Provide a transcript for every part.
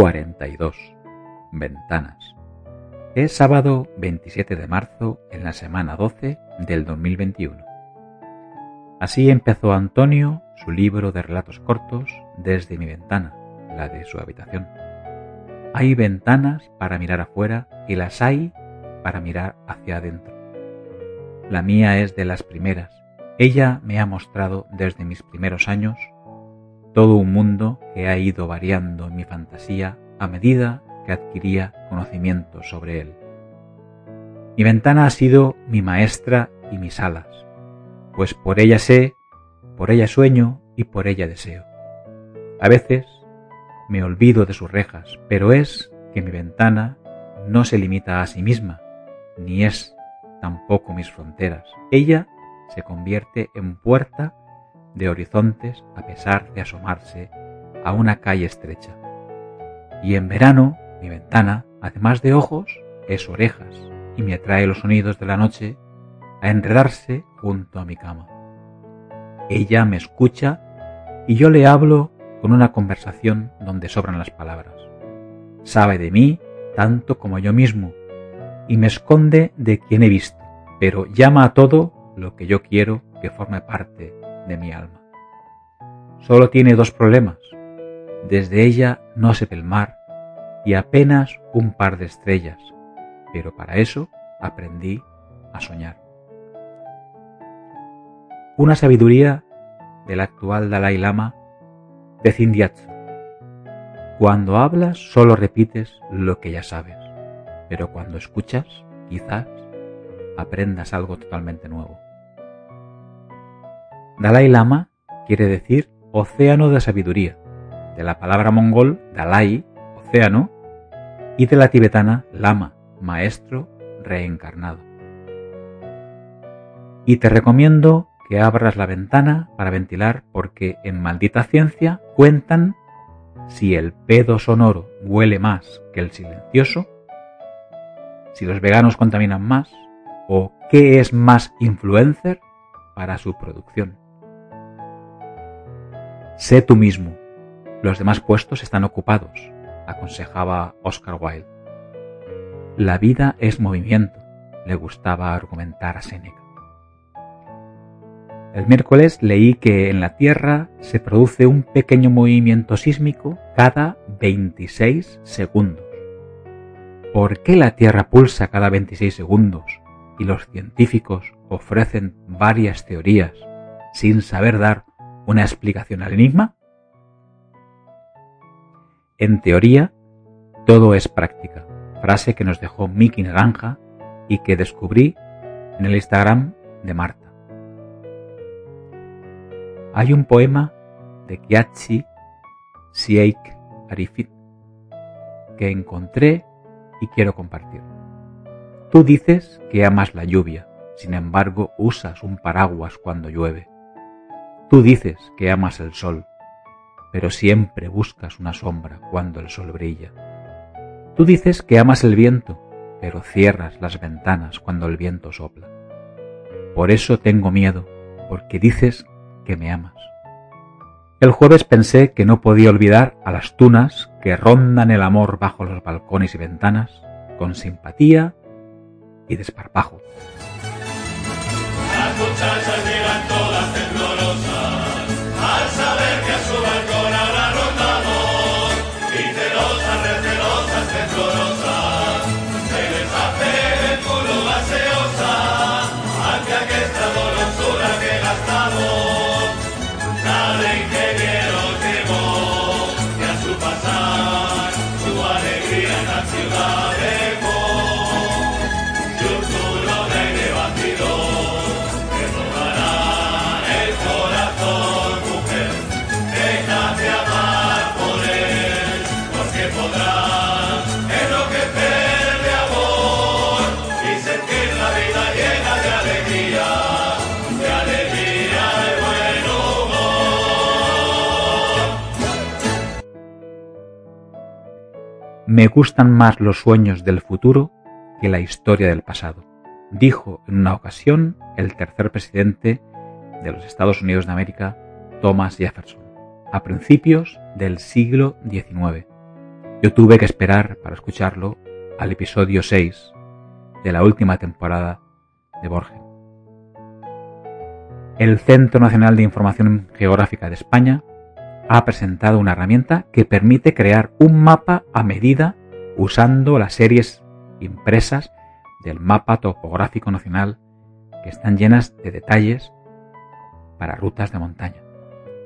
42. Ventanas. Es sábado 27 de marzo en la semana 12 del 2021. Así empezó Antonio su libro de relatos cortos desde mi ventana, la de su habitación. Hay ventanas para mirar afuera y las hay para mirar hacia adentro. La mía es de las primeras. Ella me ha mostrado desde mis primeros años todo un mundo que ha ido variando en mi fantasía a medida que adquiría conocimiento sobre él. Mi ventana ha sido mi maestra y mis alas, pues por ella sé, por ella sueño y por ella deseo. A veces me olvido de sus rejas, pero es que mi ventana no se limita a sí misma, ni es tampoco mis fronteras. Ella se convierte en puerta de horizontes a pesar de asomarse a una calle estrecha. Y en verano, mi ventana, además de ojos, es orejas y me atrae los sonidos de la noche a enredarse junto a mi cama. Ella me escucha y yo le hablo con una conversación donde sobran las palabras. Sabe de mí tanto como yo mismo y me esconde de quien he visto, pero llama a todo lo que yo quiero que forme parte de mi alma. Solo tiene dos problemas. Desde ella no se ve el mar y apenas un par de estrellas, pero para eso aprendí a soñar. Una sabiduría del actual Dalai Lama de Zindiatsu. Cuando hablas solo repites lo que ya sabes, pero cuando escuchas, quizás aprendas algo totalmente nuevo. Dalai Lama quiere decir océano de sabiduría, de la palabra mongol Dalai, océano, y de la tibetana Lama, maestro reencarnado. Y te recomiendo que abras la ventana para ventilar porque en Maldita Ciencia cuentan si el pedo sonoro huele más que el silencioso, si los veganos contaminan más o qué es más influencer para su producción. Sé tú mismo. Los demás puestos están ocupados, aconsejaba Oscar Wilde. La vida es movimiento, le gustaba argumentar a Séneca. El miércoles leí que en la Tierra se produce un pequeño movimiento sísmico cada 26 segundos. ¿Por qué la Tierra pulsa cada 26 segundos y los científicos ofrecen varias teorías sin saber dar una explicación al enigma? En teoría, todo es práctica, frase que nos dejó Miki Naranja y que descubrí en el Instagram de Marta. Hay un poema de Kiachi Sieik Arifit que encontré y quiero compartir. Tú dices que amas la lluvia, sin embargo usas un paraguas cuando llueve. Tú dices que amas el sol, pero siempre buscas una sombra cuando el sol brilla. Tú dices que amas el viento, pero cierras las ventanas cuando el viento sopla. Por eso tengo miedo, porque dices que me amas. El jueves pensé que no podía olvidar a las tunas que rondan el amor bajo los balcones y ventanas, con simpatía y desparpajo. Me gustan más los sueños del futuro que la historia del pasado, dijo en una ocasión el tercer presidente de los Estados Unidos de América, Thomas Jefferson, a principios del siglo XIX. Yo tuve que esperar para escucharlo al episodio 6 de la última temporada de Borgen. El Centro Nacional de Información Geográfica de España ha presentado una herramienta que permite crear un mapa a medida usando las series impresas del mapa topográfico nacional que están llenas de detalles para rutas de montaña.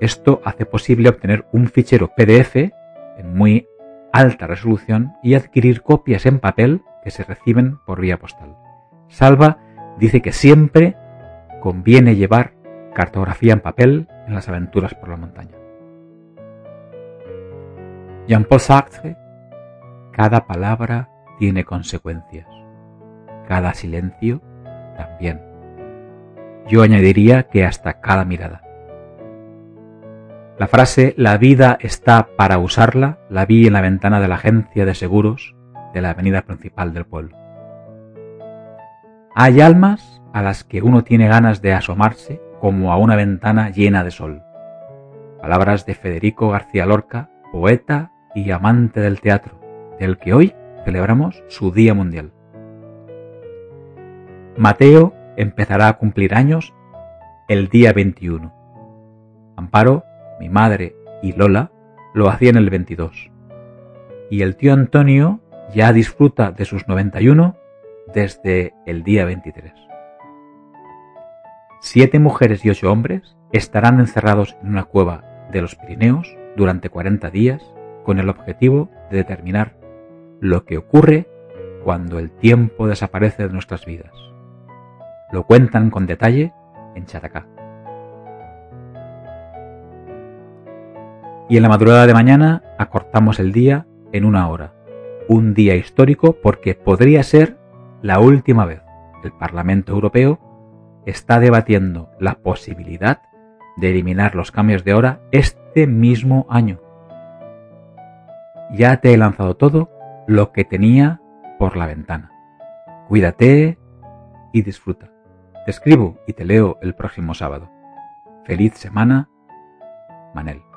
Esto hace posible obtener un fichero PDF en muy alta resolución y adquirir copias en papel que se reciben por vía postal. Salva dice que siempre conviene llevar cartografía en papel en las aventuras por la montaña. Jean-Paul Sartre, cada palabra tiene consecuencias, cada silencio también. Yo añadiría que hasta cada mirada. La frase La vida está para usarla la vi en la ventana de la agencia de seguros de la avenida principal del pueblo. Hay almas a las que uno tiene ganas de asomarse como a una ventana llena de sol. Palabras de Federico García Lorca, poeta y amante del teatro, del que hoy celebramos su Día Mundial. Mateo empezará a cumplir años el día 21. Amparo mi madre y Lola lo hacían el 22. Y el tío Antonio ya disfruta de sus 91 desde el día 23. Siete mujeres y ocho hombres estarán encerrados en una cueva de los Pirineos durante 40 días con el objetivo de determinar lo que ocurre cuando el tiempo desaparece de nuestras vidas. Lo cuentan con detalle en Chatacá. y en la madrugada de mañana acortamos el día en una hora. Un día histórico porque podría ser la última vez. El Parlamento Europeo está debatiendo la posibilidad de eliminar los cambios de hora este mismo año. Ya te he lanzado todo lo que tenía por la ventana. Cuídate y disfruta. Te escribo y te leo el próximo sábado. Feliz semana, Manel.